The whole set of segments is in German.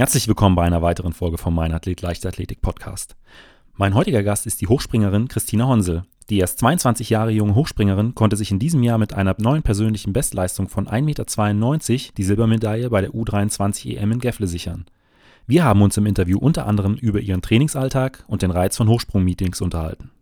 Herzlich willkommen bei einer weiteren Folge vom Mein Athlet Leichtathletik Podcast. Mein heutiger Gast ist die Hochspringerin Christina Honsel. Die erst 22 Jahre junge Hochspringerin konnte sich in diesem Jahr mit einer neuen persönlichen Bestleistung von 1,92 Meter die Silbermedaille bei der U23 EM in Gefle sichern. Wir haben uns im Interview unter anderem über ihren Trainingsalltag und den Reiz von Hochsprungmeetings unterhalten.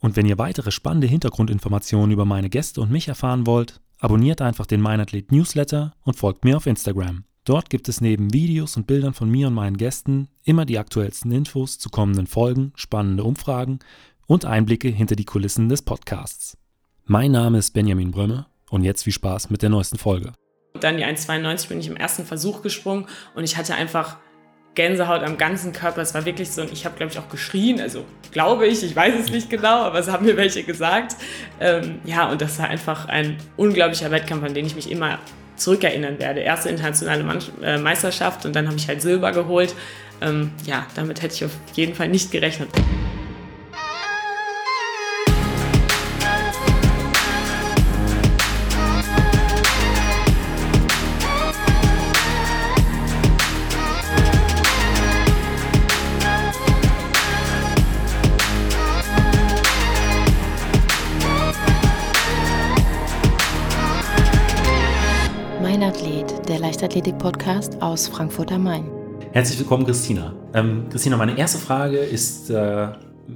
Und wenn ihr weitere spannende Hintergrundinformationen über meine Gäste und mich erfahren wollt, abonniert einfach den Meinathlet Newsletter und folgt mir auf Instagram. Dort gibt es neben Videos und Bildern von mir und meinen Gästen immer die aktuellsten Infos zu kommenden Folgen, spannende Umfragen und Einblicke hinter die Kulissen des Podcasts. Mein Name ist Benjamin Brömme und jetzt viel Spaß mit der neuesten Folge. Dann die 1,92 bin ich im ersten Versuch gesprungen und ich hatte einfach Gänsehaut am ganzen Körper. Es war wirklich so, und ich habe, glaube ich, auch geschrien, also glaube ich, ich weiß es nicht genau, aber es haben mir welche gesagt. Ähm, ja, und das war einfach ein unglaublicher Wettkampf, an den ich mich immer zurückerinnern werde. Erste internationale äh, Meisterschaft und dann habe ich halt Silber geholt. Ähm, ja, damit hätte ich auf jeden Fall nicht gerechnet. Leichtathletik-Podcast aus Frankfurt am Main. Herzlich willkommen, Christina. Ähm, Christina, meine erste Frage ist äh,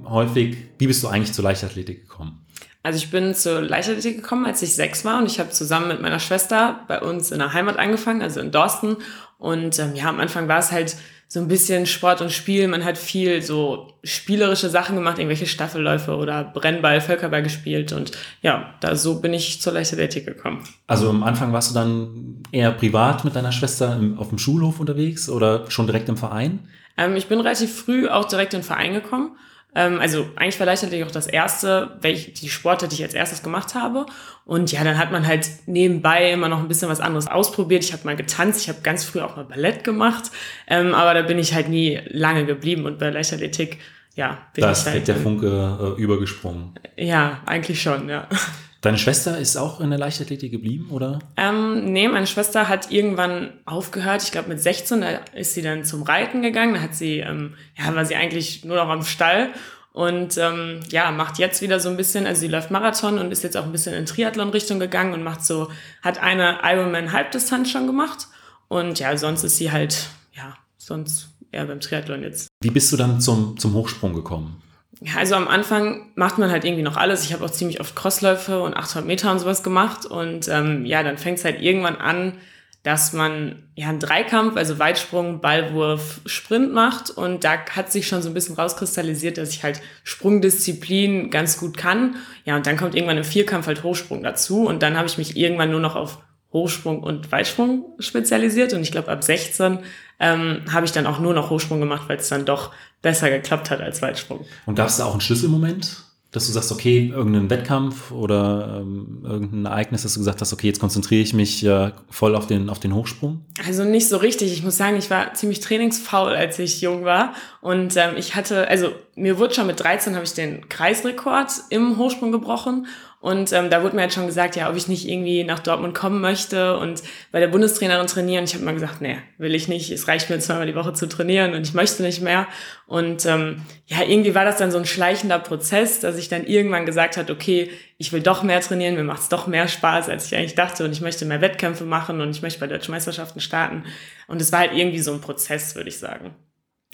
häufig, wie bist du eigentlich zur Leichtathletik gekommen? Also ich bin zur Leichtathletik gekommen, als ich sechs war und ich habe zusammen mit meiner Schwester bei uns in der Heimat angefangen, also in Dorsten. Und ähm, ja, am Anfang war es halt so ein bisschen Sport und Spiel. Man hat viel so spielerische Sachen gemacht, irgendwelche Staffelläufe oder Brennball, Völkerball gespielt. Und ja, da so bin ich zur Leichtathletik gekommen. Also am Anfang warst du dann eher privat mit deiner Schwester im, auf dem Schulhof unterwegs oder schon direkt im Verein? Ähm, ich bin relativ früh auch direkt in den Verein gekommen ähm, also eigentlich war Leichtathletik auch das erste, welche, die Sportart, die ich als erstes gemacht habe. Und ja, dann hat man halt nebenbei immer noch ein bisschen was anderes ausprobiert. Ich habe mal getanzt, ich habe ganz früh auch mal Ballett gemacht, ähm, aber da bin ich halt nie lange geblieben. Und bei Leichtathletik, ja, bin da ich halt. Da ist der Funke äh, übergesprungen. Ja, eigentlich schon, ja. Deine Schwester ist auch in der Leichtathletik geblieben, oder? Ähm, nee, meine Schwester hat irgendwann aufgehört. Ich glaube, mit 16 da ist sie dann zum Reiten gegangen. Da hat sie, ähm, ja, war sie eigentlich nur noch am Stall und ähm, ja, macht jetzt wieder so ein bisschen, also sie läuft Marathon und ist jetzt auch ein bisschen in Triathlon-Richtung gegangen und macht so, hat eine Ironman-Halbdistanz schon gemacht. Und ja, sonst ist sie halt, ja, sonst eher beim Triathlon jetzt. Wie bist du dann zum, zum Hochsprung gekommen? Ja, also am Anfang macht man halt irgendwie noch alles. Ich habe auch ziemlich oft Crossläufe und 800 Meter und sowas gemacht. Und ähm, ja, dann fängt es halt irgendwann an, dass man ja einen Dreikampf, also Weitsprung, Ballwurf, Sprint macht. Und da hat sich schon so ein bisschen rauskristallisiert, dass ich halt Sprungdisziplin ganz gut kann. Ja, und dann kommt irgendwann im Vierkampf halt Hochsprung dazu. Und dann habe ich mich irgendwann nur noch auf Hochsprung und Weitsprung spezialisiert. Und ich glaube, ab 16 ähm, habe ich dann auch nur noch Hochsprung gemacht, weil es dann doch besser geklappt hat als Weitsprung. Und gab es da auch einen Schlüsselmoment, dass du sagst, okay, irgendein Wettkampf oder ähm, irgendein Ereignis, dass du gesagt hast, okay, jetzt konzentriere ich mich äh, voll auf den, auf den Hochsprung? Also nicht so richtig. Ich muss sagen, ich war ziemlich trainingsfaul, als ich jung war. Und ähm, ich hatte, also mir wurde schon mit 13 habe ich den Kreisrekord im Hochsprung gebrochen. Und ähm, da wurde mir halt schon gesagt, ja, ob ich nicht irgendwie nach Dortmund kommen möchte und bei der Bundestrainerin trainieren. Ich habe mal gesagt, nee, will ich nicht. Es reicht mir zweimal die Woche zu trainieren und ich möchte nicht mehr. Und ähm, ja, irgendwie war das dann so ein schleichender Prozess, dass ich dann irgendwann gesagt hat, okay, ich will doch mehr trainieren, mir macht's doch mehr Spaß, als ich eigentlich dachte und ich möchte mehr Wettkämpfe machen und ich möchte bei Deutschen Meisterschaften starten. Und es war halt irgendwie so ein Prozess, würde ich sagen.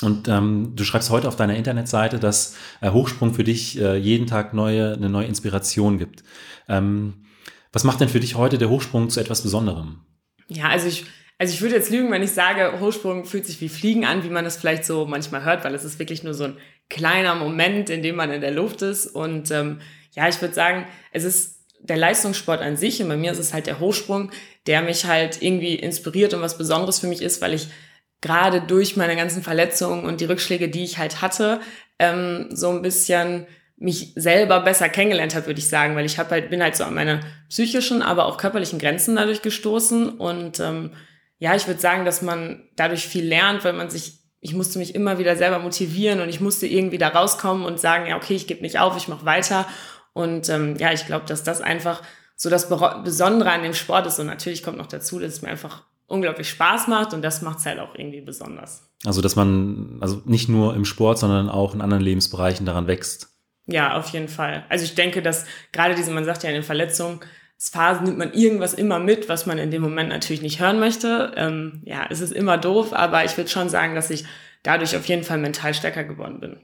Und ähm, du schreibst heute auf deiner Internetseite, dass äh, Hochsprung für dich äh, jeden Tag neue, eine neue Inspiration gibt. Ähm, was macht denn für dich heute der Hochsprung zu etwas Besonderem? Ja, also ich, also ich würde jetzt lügen, wenn ich sage, Hochsprung fühlt sich wie Fliegen an, wie man das vielleicht so manchmal hört, weil es ist wirklich nur so ein kleiner Moment, in dem man in der Luft ist. Und ähm, ja, ich würde sagen, es ist der Leistungssport an sich und bei mir ist es halt der Hochsprung, der mich halt irgendwie inspiriert und was Besonderes für mich ist, weil ich gerade durch meine ganzen Verletzungen und die Rückschläge, die ich halt hatte, ähm, so ein bisschen mich selber besser kennengelernt habe, würde ich sagen, weil ich habe halt bin halt so an meine psychischen, aber auch körperlichen Grenzen dadurch gestoßen und ähm, ja, ich würde sagen, dass man dadurch viel lernt, weil man sich ich musste mich immer wieder selber motivieren und ich musste irgendwie da rauskommen und sagen, ja, okay, ich gebe nicht auf, ich mache weiter. Und ähm, ja, ich glaube, dass das einfach so das Besondere an dem Sport ist. Und natürlich kommt noch dazu, dass es mir einfach unglaublich Spaß macht und das macht es halt auch irgendwie besonders. Also, dass man also nicht nur im Sport, sondern auch in anderen Lebensbereichen daran wächst. Ja, auf jeden Fall. Also ich denke, dass gerade diese, man sagt ja in den Verletzungen, Phasen nimmt man irgendwas immer mit, was man in dem Moment natürlich nicht hören möchte. Ähm, ja, es ist immer doof, aber ich würde schon sagen, dass ich dadurch auf jeden Fall mental stärker geworden bin.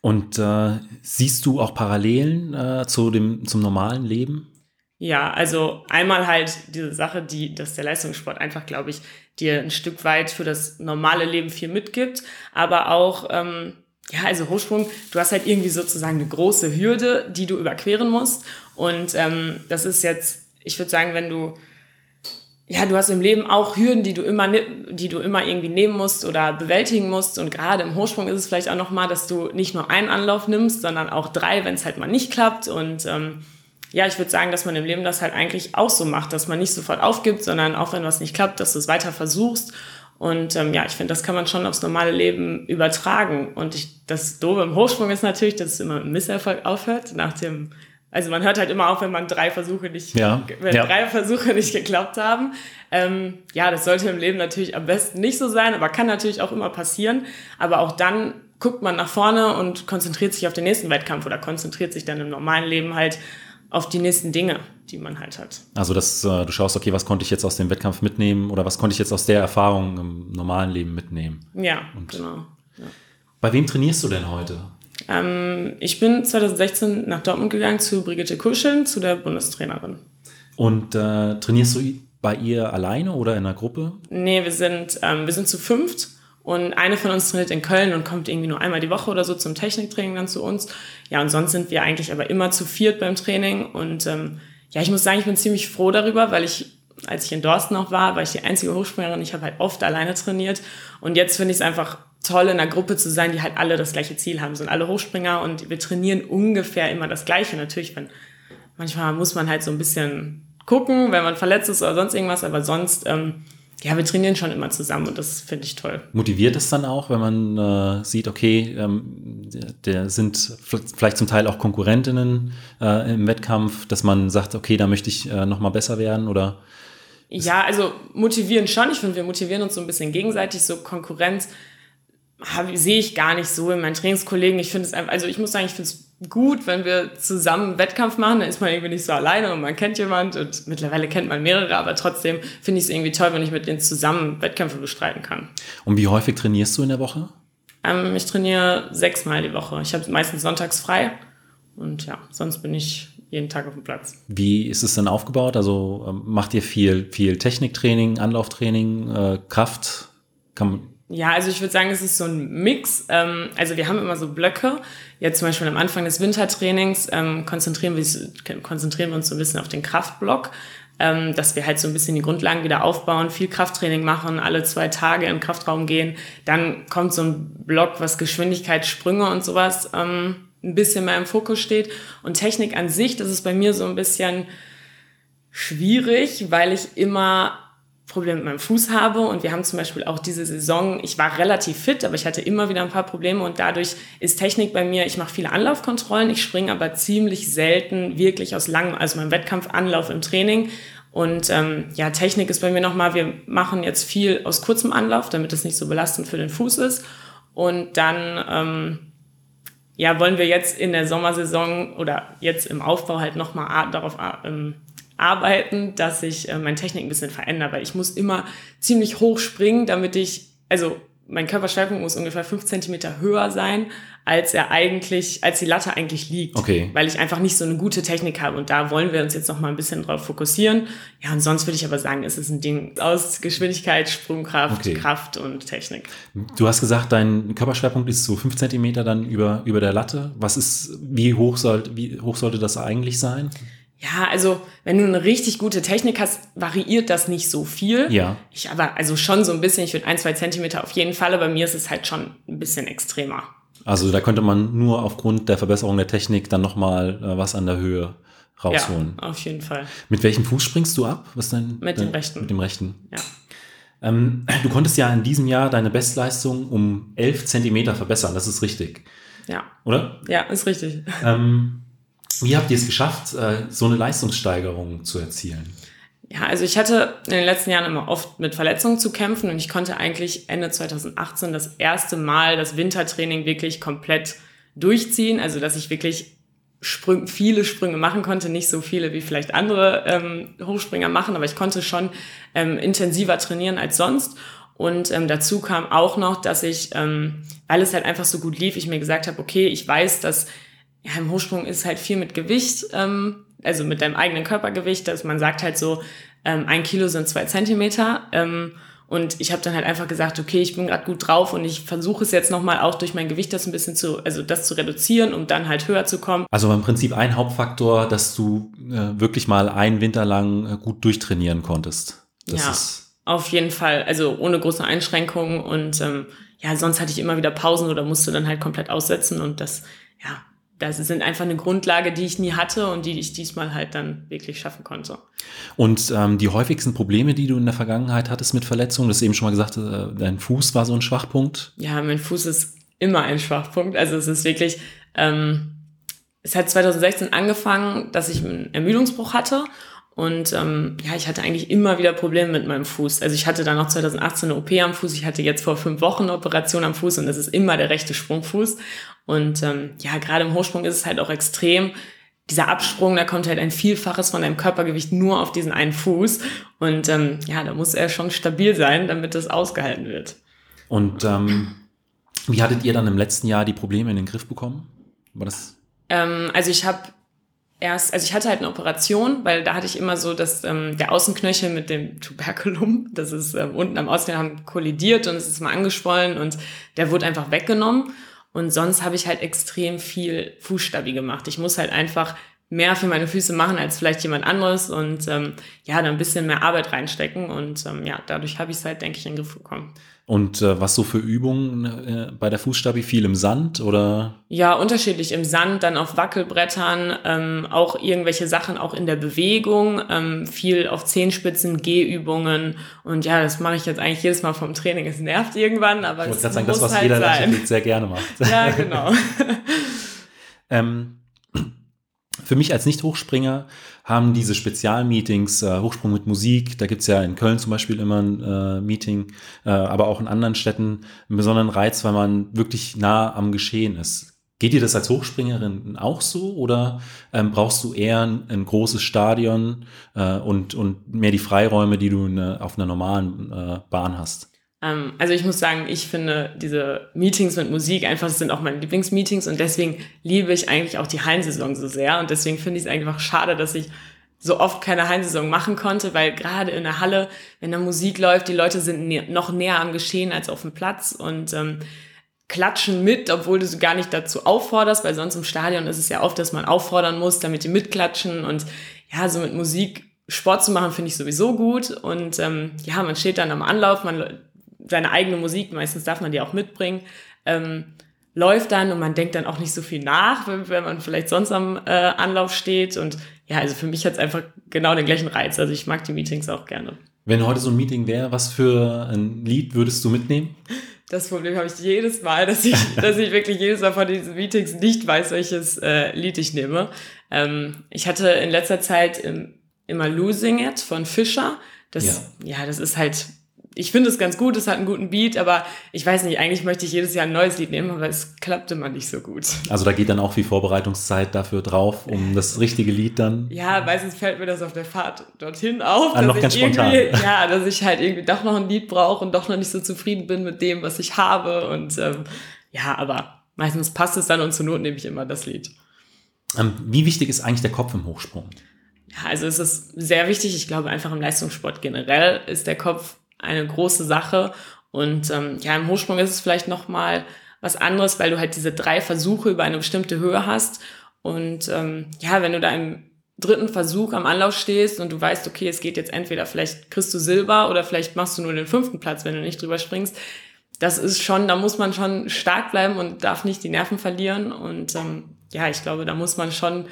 Und äh, siehst du auch Parallelen äh, zu dem, zum normalen Leben? Ja, also einmal halt diese Sache, die, dass der Leistungssport einfach, glaube ich, dir ein Stück weit für das normale Leben viel mitgibt, aber auch, ähm, ja, also Hochsprung, du hast halt irgendwie sozusagen eine große Hürde, die du überqueren musst. Und ähm, das ist jetzt, ich würde sagen, wenn du, ja, du hast im Leben auch Hürden, die du immer, die du immer irgendwie nehmen musst oder bewältigen musst. Und gerade im Hochsprung ist es vielleicht auch nochmal, dass du nicht nur einen Anlauf nimmst, sondern auch drei, wenn es halt mal nicht klappt. Und ähm, ja, ich würde sagen, dass man im Leben das halt eigentlich auch so macht, dass man nicht sofort aufgibt, sondern auch wenn was nicht klappt, dass du es weiter versuchst. Und ähm, ja, ich finde, das kann man schon aufs normale Leben übertragen. Und ich, das Doofe im Hochsprung ist natürlich, dass es immer mit Misserfolg aufhört. Nach dem, also man hört halt immer auf, wenn man drei Versuche nicht, ja, wenn ja. drei Versuche nicht geklappt haben. Ähm, ja, das sollte im Leben natürlich am besten nicht so sein, aber kann natürlich auch immer passieren. Aber auch dann guckt man nach vorne und konzentriert sich auf den nächsten Wettkampf oder konzentriert sich dann im normalen Leben halt auf die nächsten Dinge, die man halt hat. Also, dass äh, du schaust, okay, was konnte ich jetzt aus dem Wettkampf mitnehmen oder was konnte ich jetzt aus der Erfahrung im normalen Leben mitnehmen? Ja, Und genau. Ja. Bei wem trainierst du denn heute? Ähm, ich bin 2016 nach Dortmund gegangen zu Brigitte Kuscheln, zu der Bundestrainerin. Und äh, trainierst du bei ihr alleine oder in einer Gruppe? Nee, wir sind, ähm, wir sind zu fünft und eine von uns trainiert in Köln und kommt irgendwie nur einmal die Woche oder so zum Techniktraining dann zu uns. Ja, und sonst sind wir eigentlich aber immer zu viert beim Training. Und ähm, ja, ich muss sagen, ich bin ziemlich froh darüber, weil ich, als ich in Dorsten noch war, war ich die einzige Hochspringerin. Ich habe halt oft alleine trainiert. Und jetzt finde ich es einfach toll, in einer Gruppe zu sein, die halt alle das gleiche Ziel haben. Sind alle Hochspringer und wir trainieren ungefähr immer das Gleiche. Natürlich, wenn, manchmal muss man halt so ein bisschen gucken, wenn man verletzt ist oder sonst irgendwas, aber sonst ähm, ja, wir trainieren schon immer zusammen und das finde ich toll. Motiviert es dann auch, wenn man äh, sieht, okay, ähm, der, sind vielleicht zum Teil auch Konkurrentinnen äh, im Wettkampf, dass man sagt, okay, da möchte ich äh, noch mal besser werden oder? Ja, also motivieren schon. Ich finde, wir motivieren uns so ein bisschen gegenseitig. So Konkurrenz sehe ich gar nicht so in meinen Trainingskollegen. Ich finde es einfach, also ich muss sagen, ich finde es gut, wenn wir zusammen Wettkampf machen, dann ist man irgendwie nicht so alleine und man kennt jemand und mittlerweile kennt man mehrere, aber trotzdem finde ich es irgendwie toll, wenn ich mit denen zusammen Wettkämpfe bestreiten kann. Und wie häufig trainierst du in der Woche? Ähm, ich trainiere sechsmal die Woche. Ich habe meistens sonntags frei und ja, sonst bin ich jeden Tag auf dem Platz. Wie ist es denn aufgebaut? Also ähm, macht ihr viel, viel Techniktraining, Anlauftraining, äh, Kraft? Kann, ja, also ich würde sagen, es ist so ein Mix. Ähm, also wir haben immer so Blöcke. Jetzt zum Beispiel am Anfang des Wintertrainings ähm, konzentrieren, wir, konzentrieren wir uns so ein bisschen auf den Kraftblock, ähm, dass wir halt so ein bisschen die Grundlagen wieder aufbauen, viel Krafttraining machen, alle zwei Tage im Kraftraum gehen. Dann kommt so ein Block, was Geschwindigkeitssprünge und sowas ein bisschen mehr im Fokus steht. Und Technik an sich, das ist bei mir so ein bisschen schwierig, weil ich immer Probleme mit meinem Fuß habe. Und wir haben zum Beispiel auch diese Saison, ich war relativ fit, aber ich hatte immer wieder ein paar Probleme und dadurch ist Technik bei mir, ich mache viele Anlaufkontrollen, ich springe aber ziemlich selten wirklich aus langem, also meinem Wettkampfanlauf im Training. Und ähm, ja, Technik ist bei mir nochmal, wir machen jetzt viel aus kurzem Anlauf, damit es nicht so belastend für den Fuß ist. Und dann ähm, ja, wollen wir jetzt in der Sommersaison oder jetzt im Aufbau halt nochmal darauf ähm, arbeiten, dass ich äh, meine Technik ein bisschen verändere, weil ich muss immer ziemlich hoch springen, damit ich, also mein Körperschwerpunkt muss ungefähr fünf Zentimeter höher sein, als er eigentlich, als die Latte eigentlich liegt. Okay. Weil ich einfach nicht so eine gute Technik habe. Und da wollen wir uns jetzt noch mal ein bisschen drauf fokussieren. Ja, und sonst würde ich aber sagen, es ist ein Ding aus Geschwindigkeit, Sprungkraft, okay. Kraft und Technik. Du hast gesagt, dein Körperschwerpunkt ist so fünf Zentimeter dann über, über der Latte. Was ist, wie hoch soll, wie hoch sollte das eigentlich sein? Ja, also wenn du eine richtig gute Technik hast, variiert das nicht so viel. Ja. Ich aber also schon so ein bisschen, ich würde ein, zwei Zentimeter auf jeden Fall, aber bei mir ist es halt schon ein bisschen extremer. Also da könnte man nur aufgrund der Verbesserung der Technik dann nochmal äh, was an der Höhe rausholen. Ja, auf jeden Fall. Mit welchem Fuß springst du ab? Was dein, mit dem rechten. Mit dem rechten. Ja. Ähm, du konntest ja in diesem Jahr deine Bestleistung um 11 Zentimeter verbessern, das ist richtig. Ja. Oder? Ja, ist richtig. Ähm, wie habt ihr es geschafft, äh, so eine Leistungssteigerung zu erzielen? Ja, also ich hatte in den letzten Jahren immer oft mit Verletzungen zu kämpfen und ich konnte eigentlich Ende 2018 das erste Mal das Wintertraining wirklich komplett durchziehen. Also dass ich wirklich Sprünge, viele Sprünge machen konnte, nicht so viele wie vielleicht andere ähm, Hochspringer machen, aber ich konnte schon ähm, intensiver trainieren als sonst. Und ähm, dazu kam auch noch, dass ich, ähm, weil es halt einfach so gut lief, ich mir gesagt habe, okay, ich weiß, dass ja, im Hochsprung ist halt viel mit Gewicht, ähm, also mit deinem eigenen Körpergewicht, dass man sagt halt so, ähm, ein Kilo sind zwei Zentimeter. Ähm, und ich habe dann halt einfach gesagt, okay, ich bin gerade gut drauf und ich versuche es jetzt nochmal auch durch mein Gewicht das ein bisschen zu, also das zu reduzieren, um dann halt höher zu kommen. Also im Prinzip ein Hauptfaktor, dass du äh, wirklich mal einen Winter lang äh, gut durchtrainieren konntest. Das ja, ist auf jeden Fall. Also ohne große Einschränkungen und ähm, ja, sonst hatte ich immer wieder Pausen oder musste dann halt komplett aussetzen und das, das sind einfach eine Grundlage, die ich nie hatte und die ich diesmal halt dann wirklich schaffen konnte. Und ähm, die häufigsten Probleme, die du in der Vergangenheit hattest mit Verletzungen, du hast eben schon mal gesagt, äh, dein Fuß war so ein Schwachpunkt. Ja, mein Fuß ist immer ein Schwachpunkt. Also es ist wirklich, ähm, es hat 2016 angefangen, dass ich einen Ermüdungsbruch hatte und ähm, ja, ich hatte eigentlich immer wieder Probleme mit meinem Fuß. Also ich hatte dann noch 2018 eine OP am Fuß, ich hatte jetzt vor fünf Wochen eine Operation am Fuß und das ist immer der rechte Sprungfuß. Und ähm, ja, gerade im Hochsprung ist es halt auch extrem. Dieser Absprung, da kommt halt ein Vielfaches von deinem Körpergewicht nur auf diesen einen Fuß. Und ähm, ja, da muss er schon stabil sein, damit das ausgehalten wird. Und ähm, wie hattet ihr dann im letzten Jahr die Probleme in den Griff bekommen? War das? Ähm, also ich habe erst, also ich hatte halt eine Operation, weil da hatte ich immer so, dass ähm, der Außenknöchel mit dem Tuberculum, das ist ähm, unten am Außenknöchel, haben kollidiert und es ist mal angeschwollen und der wurde einfach weggenommen. Und sonst habe ich halt extrem viel Fußstabi gemacht. Ich muss halt einfach mehr für meine Füße machen als vielleicht jemand anderes und ähm, ja, da ein bisschen mehr Arbeit reinstecken. Und ähm, ja, dadurch habe ich es halt, denke ich, in den Griff bekommen. Und äh, was so für Übungen äh, bei der Fußstabi? Viel im Sand oder? Ja, unterschiedlich im Sand, dann auf Wackelbrettern, ähm, auch irgendwelche Sachen auch in der Bewegung, ähm, viel auf Zehenspitzen, Gehübungen und ja, das mache ich jetzt eigentlich jedes Mal vom Training. Es nervt irgendwann, aber ich es muss sagen, das, was halt jeder sein. sehr gerne macht. Ja, genau. ähm, für mich als Nicht-Hochspringer haben diese Spezialmeetings, äh, Hochsprung mit Musik, da gibt's ja in Köln zum Beispiel immer ein äh, Meeting, äh, aber auch in anderen Städten einen besonderen Reiz, weil man wirklich nah am Geschehen ist. Geht dir das als Hochspringerin auch so oder ähm, brauchst du eher ein, ein großes Stadion äh, und, und mehr die Freiräume, die du eine, auf einer normalen äh, Bahn hast? Ähm, also ich muss sagen, ich finde diese Meetings mit Musik einfach sind auch meine Lieblingsmeetings und deswegen liebe ich eigentlich auch die Hallensaison so sehr und deswegen finde ich es einfach schade, dass ich so oft keine Hallensaison machen konnte, weil gerade in der Halle, wenn da Musik läuft, die Leute sind nä noch näher am Geschehen als auf dem Platz und ähm, klatschen mit, obwohl du sie gar nicht dazu aufforderst, weil sonst im Stadion ist es ja oft, dass man auffordern muss, damit die mitklatschen und ja, so mit Musik Sport zu machen, finde ich sowieso gut und ähm, ja, man steht dann am Anlauf, man seine eigene Musik, meistens darf man die auch mitbringen, ähm, läuft dann und man denkt dann auch nicht so viel nach, wenn, wenn man vielleicht sonst am äh, Anlauf steht. Und ja, also für mich hat es einfach genau den gleichen Reiz. Also ich mag die Meetings auch gerne. Wenn heute so ein Meeting wäre, was für ein Lied würdest du mitnehmen? Das Problem habe ich jedes Mal, dass ich, dass ich wirklich jedes Mal von diesen Meetings nicht weiß, welches äh, Lied ich nehme. Ähm, ich hatte in letzter Zeit im, immer Losing It von Fischer. Das, ja. ja, das ist halt ich finde es ganz gut, es hat einen guten Beat, aber ich weiß nicht, eigentlich möchte ich jedes Jahr ein neues Lied nehmen, aber es klappt immer nicht so gut. Also da geht dann auch viel Vorbereitungszeit dafür drauf, um das richtige Lied dann. Ja, meistens fällt mir das auf der Fahrt dorthin auf. Ah, noch ganz spontan. Ja, dass ich halt irgendwie doch noch ein Lied brauche und doch noch nicht so zufrieden bin mit dem, was ich habe. Und ähm, ja, aber meistens passt es dann und zur Not nehme ich immer das Lied. Ähm, wie wichtig ist eigentlich der Kopf im Hochsprung? Ja, also es ist sehr wichtig. Ich glaube einfach im Leistungssport generell ist der Kopf eine große Sache. Und ähm, ja, im Hochsprung ist es vielleicht noch mal was anderes, weil du halt diese drei Versuche über eine bestimmte Höhe hast. Und ähm, ja, wenn du da im dritten Versuch am Anlauf stehst und du weißt, okay, es geht jetzt entweder vielleicht kriegst du Silber oder vielleicht machst du nur den fünften Platz, wenn du nicht drüber springst. Das ist schon, da muss man schon stark bleiben und darf nicht die Nerven verlieren. Und ähm, ja, ich glaube, da muss man schon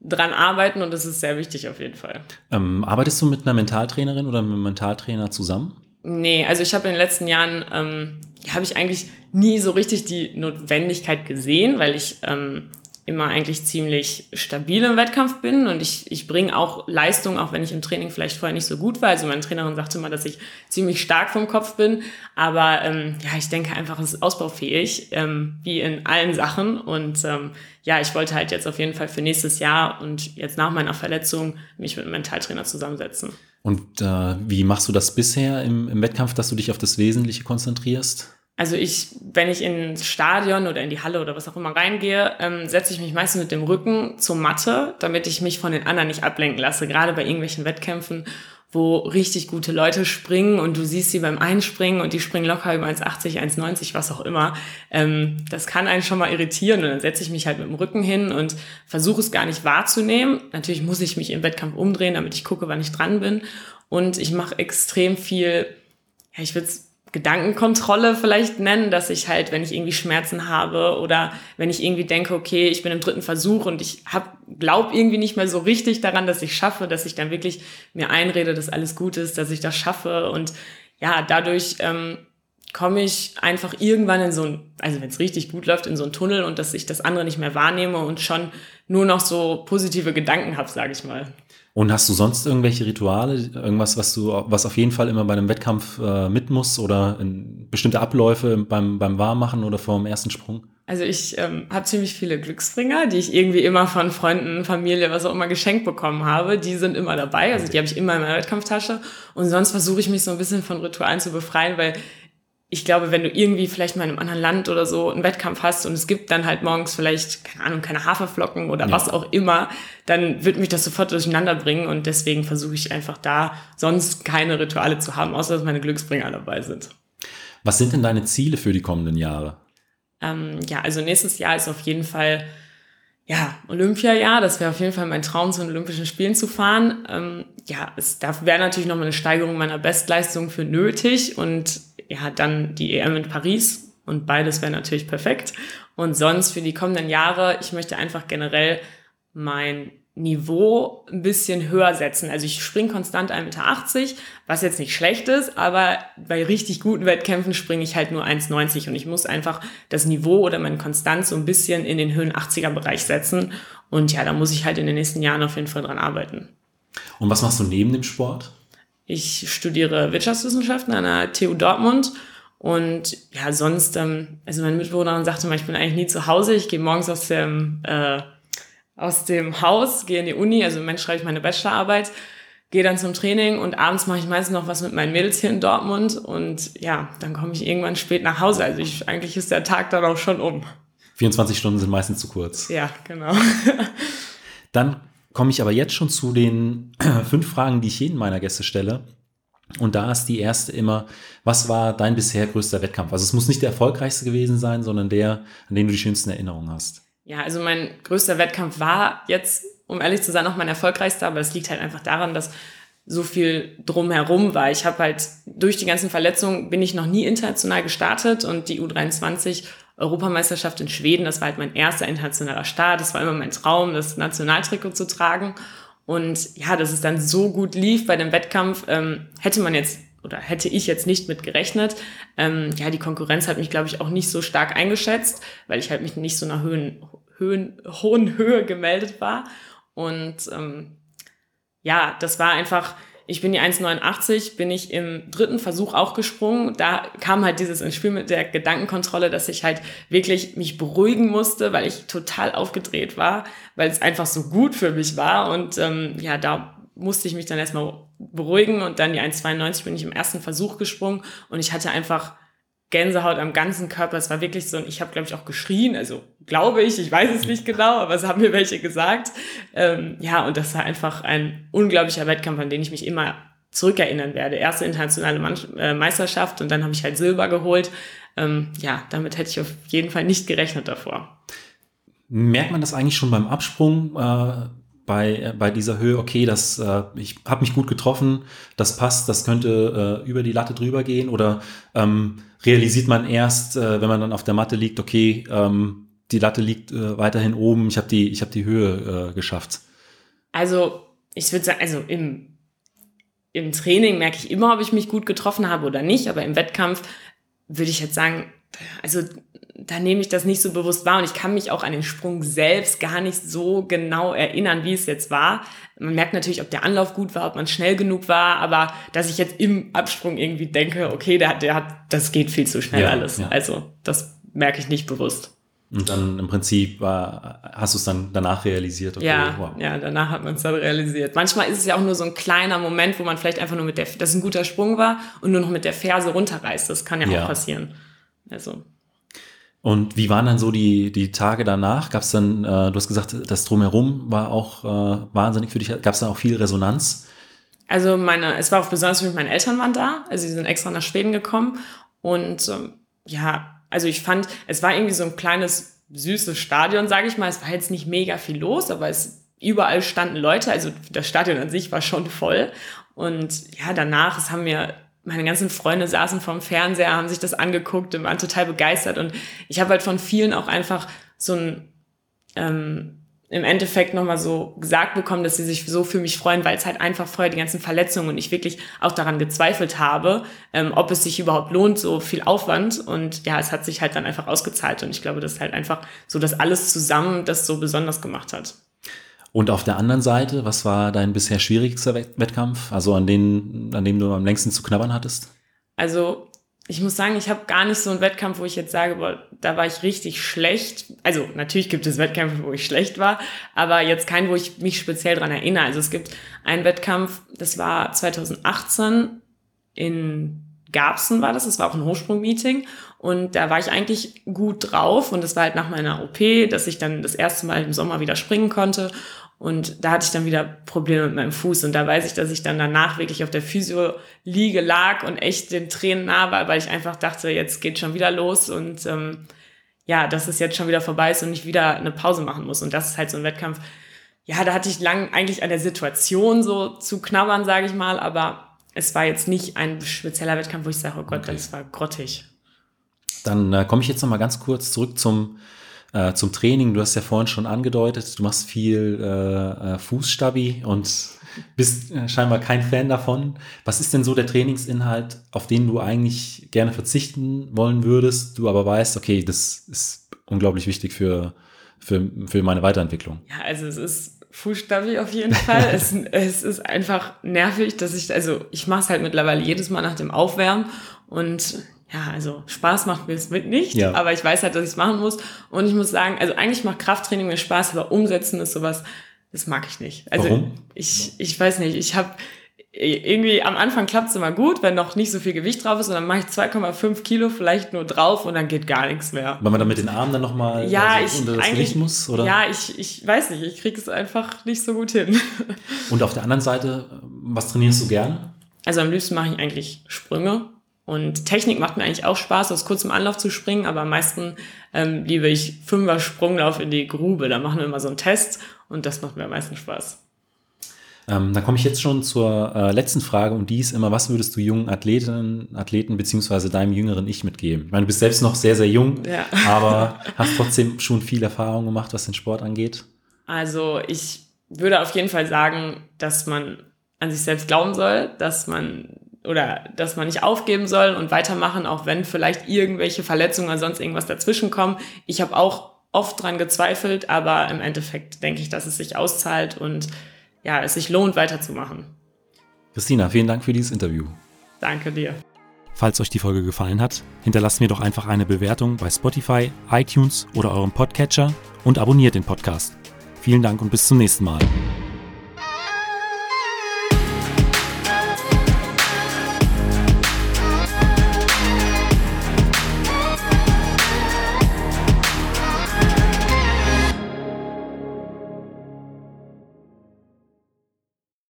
dran arbeiten und das ist sehr wichtig auf jeden Fall. Ähm, arbeitest du mit einer Mentaltrainerin oder mit einem Mentaltrainer zusammen? Nee, also ich habe in den letzten Jahren, ähm, habe ich eigentlich nie so richtig die Notwendigkeit gesehen, weil ich ähm, immer eigentlich ziemlich stabil im Wettkampf bin und ich, ich bringe auch Leistung, auch wenn ich im Training vielleicht vorher nicht so gut war. Also meine Trainerin sagte immer, dass ich ziemlich stark vom Kopf bin, aber ähm, ja, ich denke einfach, es ist ausbaufähig, ähm, wie in allen Sachen und ähm, ja, ich wollte halt jetzt auf jeden Fall für nächstes Jahr und jetzt nach meiner Verletzung mich mit einem Mentaltrainer zusammensetzen. Und äh, wie machst du das bisher im, im Wettkampf, dass du dich auf das Wesentliche konzentrierst? Also ich, wenn ich ins Stadion oder in die Halle oder was auch immer reingehe, ähm, setze ich mich meistens mit dem Rücken zur Matte, damit ich mich von den anderen nicht ablenken lasse. Gerade bei irgendwelchen Wettkämpfen, wo richtig gute Leute springen und du siehst sie beim Einspringen und die springen locker über 1,80, 1,90, was auch immer. Ähm, das kann einen schon mal irritieren und dann setze ich mich halt mit dem Rücken hin und versuche es gar nicht wahrzunehmen. Natürlich muss ich mich im Wettkampf umdrehen, damit ich gucke, wann ich dran bin. Und ich mache extrem viel, ja, ich würde es Gedankenkontrolle vielleicht nennen, dass ich halt, wenn ich irgendwie Schmerzen habe oder wenn ich irgendwie denke, okay, ich bin im dritten Versuch und ich hab, glaub irgendwie nicht mehr so richtig daran, dass ich schaffe, dass ich dann wirklich mir einrede, dass alles gut ist, dass ich das schaffe und ja, dadurch ähm, komme ich einfach irgendwann in so ein, also wenn es richtig gut läuft, in so einen Tunnel und dass ich das andere nicht mehr wahrnehme und schon nur noch so positive Gedanken habe, sage ich mal. Und hast du sonst irgendwelche Rituale, irgendwas, was du, was auf jeden Fall immer bei einem Wettkampf äh, mit muss oder bestimmte Abläufe beim, beim Warmmachen oder vor dem ersten Sprung? Also ich ähm, habe ziemlich viele Glücksbringer, die ich irgendwie immer von Freunden, Familie, was auch immer geschenkt bekommen habe. Die sind immer dabei, also die habe ich immer in meiner Wettkampftasche. Und sonst versuche ich mich so ein bisschen von Ritualen zu befreien, weil ich glaube, wenn du irgendwie vielleicht mal in einem anderen Land oder so einen Wettkampf hast und es gibt dann halt morgens vielleicht, keine Ahnung, keine Haferflocken oder ja. was auch immer, dann wird mich das sofort durcheinander bringen und deswegen versuche ich einfach da sonst keine Rituale zu haben, außer dass meine Glücksbringer dabei sind. Was sind denn deine Ziele für die kommenden Jahre? Ähm, ja, also nächstes Jahr ist auf jeden Fall ja, Olympiajahr, das wäre auf jeden Fall mein Traum, zu den Olympischen Spielen zu fahren. Ähm, ja, es da wäre natürlich noch mal eine Steigerung meiner Bestleistung für nötig und ja, dann die EM in Paris und beides wäre natürlich perfekt. Und sonst für die kommenden Jahre, ich möchte einfach generell mein Niveau ein bisschen höher setzen. Also ich springe konstant 1,80 Meter, was jetzt nicht schlecht ist, aber bei richtig guten Wettkämpfen springe ich halt nur 1,90 und ich muss einfach das Niveau oder meine Konstanz so ein bisschen in den Höhen 80er Bereich setzen. Und ja, da muss ich halt in den nächsten Jahren auf jeden Fall dran arbeiten. Und was machst du neben dem Sport? Ich studiere Wirtschaftswissenschaften an der TU Dortmund und ja, sonst, ähm, also meine Mitbewohnerin sagte mal, ich bin eigentlich nie zu Hause. Ich gehe morgens aus dem, äh, aus dem Haus, gehe in die Uni, also im Moment schreibe ich meine Bachelorarbeit, gehe dann zum Training und abends mache ich meistens noch was mit meinen Mädels hier in Dortmund und ja, dann komme ich irgendwann spät nach Hause. Also ich, eigentlich ist der Tag dann auch schon um. 24 Stunden sind meistens zu kurz. Ja, genau. dann komme ich aber jetzt schon zu den fünf Fragen, die ich jeden meiner Gäste stelle. Und da ist die erste immer, was war dein bisher größter Wettkampf? Also es muss nicht der erfolgreichste gewesen sein, sondern der, an den du die schönsten Erinnerungen hast. Ja, also mein größter Wettkampf war jetzt, um ehrlich zu sein, auch mein erfolgreichster, aber es liegt halt einfach daran, dass so viel drumherum war. Ich habe halt durch die ganzen Verletzungen bin ich noch nie international gestartet und die U23 Europameisterschaft in Schweden, das war halt mein erster internationaler Start. Das war immer mein Traum, das Nationaltrikot zu tragen. Und ja, dass es dann so gut lief bei dem Wettkampf, ähm, hätte man jetzt oder hätte ich jetzt nicht mit gerechnet. Ähm, ja, die Konkurrenz hat mich, glaube ich, auch nicht so stark eingeschätzt, weil ich halt mich nicht so einer Höhen, Höhen, hohen Höhe gemeldet war. Und ähm, ja, das war einfach, ich bin die 1,89, bin ich im dritten Versuch auch gesprungen. Da kam halt dieses ins Spiel mit der Gedankenkontrolle, dass ich halt wirklich mich beruhigen musste, weil ich total aufgedreht war, weil es einfach so gut für mich war. Und ähm, ja, da musste ich mich dann erstmal beruhigen und dann die 1,92 bin ich im ersten Versuch gesprungen und ich hatte einfach Gänsehaut am ganzen Körper. Es war wirklich so, und ich habe, glaube ich, auch geschrien, also glaube ich, ich weiß es nicht genau, aber es haben mir welche gesagt. Ähm, ja, und das war einfach ein unglaublicher Wettkampf, an den ich mich immer zurückerinnern werde. Erste internationale äh, Meisterschaft und dann habe ich halt Silber geholt. Ähm, ja, damit hätte ich auf jeden Fall nicht gerechnet davor. Merkt man das eigentlich schon beim Absprung? Äh bei, bei dieser Höhe, okay, das, äh, ich habe mich gut getroffen, das passt, das könnte äh, über die Latte drüber gehen? Oder ähm, realisiert man erst, äh, wenn man dann auf der Matte liegt, okay, ähm, die Latte liegt äh, weiterhin oben, ich habe die, hab die Höhe äh, geschafft? Also, ich würde sagen, also im, im Training merke ich immer, ob ich mich gut getroffen habe oder nicht, aber im Wettkampf würde ich jetzt sagen, also da nehme ich das nicht so bewusst wahr und ich kann mich auch an den Sprung selbst gar nicht so genau erinnern, wie es jetzt war. Man merkt natürlich, ob der Anlauf gut war, ob man schnell genug war, aber dass ich jetzt im Absprung irgendwie denke, okay, der, der hat, das geht viel zu schnell Ja, alles. ja. Also das merke ich nicht bewusst. Und dann im Prinzip war, hast du es dann danach realisiert. Okay, Ja, wow. ja, danach hat man es dann realisiert. Manchmal ist es ja auch nur so ein kleiner Moment, wo man vielleicht einfach nur mit der, das ein guter Sprung war und nur noch mit der Ferse runterreißt. Das kann ja, Ja. auch passieren. Also, Und wie waren dann so die, die Tage danach? Gab es dann, äh, du hast gesagt, das Drumherum war auch äh, wahnsinnig für dich. Gab es dann auch viel Resonanz? also meine, es war auch besonders für mich, meine Eltern waren da. Also sie sind extra nach Schweden gekommen. Und ähm, ja, also ich fand, es war irgendwie so ein kleines, süßes Stadion, sage ich mal. Es war jetzt nicht mega viel los, aber es überall standen Leute. Also das Stadion an sich war schon voll. Und ja, danach, es haben mir meine ganzen Freunde saßen vorm Fernseher, haben sich das angeguckt und waren total begeistert. Und ich habe halt von vielen auch einfach so ein ähm, im Endeffekt nochmal so gesagt bekommen, dass sie sich so für mich freuen, weil es halt einfach vorher die ganzen Verletzungen und ich wirklich auch daran gezweifelt habe, ähm, ob es sich überhaupt lohnt, so viel Aufwand. Und ja, es hat sich halt dann einfach ausgezahlt. Und ich glaube, das ist halt einfach so, dass alles zusammen das so besonders gemacht hat. Und auf der anderen Seite, was war dein bisher schwierigster Wett- Wettkampf? Also an, den, an dem du am längsten zu knabbern hattest? Also ich muss sagen, ich habe gar nicht so einen Wettkampf, wo ich jetzt sage, boah, da war ich richtig schlecht. Also natürlich gibt es Wettkämpfe, wo ich schlecht war, aber jetzt keinen, wo ich mich speziell dran erinnere. Also es gibt einen Wettkampf, das war 2018 in Garbsen war das, das war auch ein Hochsprung-Meeting und da war ich eigentlich gut drauf und das war halt nach meiner OP, dass ich dann das erste Mal im Sommer wieder springen konnte und da hatte ich dann wieder Probleme mit meinem Fuß und da weiß ich, dass ich dann danach wirklich auf der Physio-Liege lag und echt den Tränen nah war, weil ich einfach dachte, jetzt geht schon wieder los und ähm, ja, dass es jetzt schon wieder vorbei ist und ich wieder eine Pause machen muss und das ist halt so ein Wettkampf. Ja, da hatte ich lang eigentlich an der Situation so zu knabbern, sage ich mal, aber es war jetzt nicht ein spezieller Wettkampf, wo ich sage, oh Gott, Okay. das war grottig. Dann äh, komme ich jetzt noch mal ganz kurz zurück zum, äh, zum Training. Du hast ja vorhin schon angedeutet, du machst viel äh, äh, Fußstabi und bist äh, scheinbar kein Fan davon. Was ist denn so der Trainingsinhalt, auf den du eigentlich gerne verzichten wollen würdest, du aber weißt, okay, das ist unglaublich wichtig für, für, für meine Weiterentwicklung? Ja, also es ist Fußstabi auf jeden Fall. es, es ist einfach nervig, dass ich, also ich mache es halt mittlerweile jedes Mal nach dem Aufwärmen und ja, also Spaß macht mir es mit nicht, Ja. aber ich weiß halt, dass ich es machen muss. Und ich muss sagen, also eigentlich macht Krafttraining mir Spaß, aber umsetzen ist sowas, das mag ich nicht. Also Warum? ich, ich weiß nicht, ich habe irgendwie am Anfang klappt es immer gut, wenn noch nicht so viel Gewicht drauf ist und dann mache ich 2,5 Kilo vielleicht nur drauf und dann geht gar nichts mehr. Weil man dann mit den Armen dann nochmal Ja, also unter das Gewicht muss? Oder? ja, ich, ich weiß nicht, ich kriege es einfach nicht so gut hin. Und auf der anderen Seite, was trainierst du gerne? Also am liebsten mache ich eigentlich Sprünge und Technik macht mir eigentlich auch Spaß, aus kurzem Anlauf zu springen, aber am meisten ähm, liebe ich Fünfer Sprunglauf in die Grube. Da machen wir immer so einen Test und das macht mir am meisten Spaß. Ähm, dann komme ich jetzt schon zur äh, letzten Frage und die ist immer, was würdest du jungen Athletinnen, Athleten beziehungsweise deinem jüngeren Ich mitgeben? Ich meine, du bist selbst noch sehr, sehr jung, Ja. aber hast trotzdem schon viel Erfahrung gemacht, was den Sport angeht. Also ich würde auf jeden Fall sagen, dass man an sich selbst glauben soll, dass man oder dass man nicht aufgeben soll und weitermachen, auch wenn vielleicht irgendwelche Verletzungen oder sonst irgendwas dazwischen kommen. Ich habe auch oft dran gezweifelt, aber im Endeffekt denke ich, dass es sich auszahlt und ja, es sich lohnt, weiterzumachen. Christina, vielen Dank für dieses Interview. Danke dir. Falls euch die Folge gefallen hat, hinterlasst mir doch einfach eine Bewertung bei Spotify, iTunes oder eurem Podcatcher und abonniert den Podcast. Vielen Dank und bis zum nächsten Mal.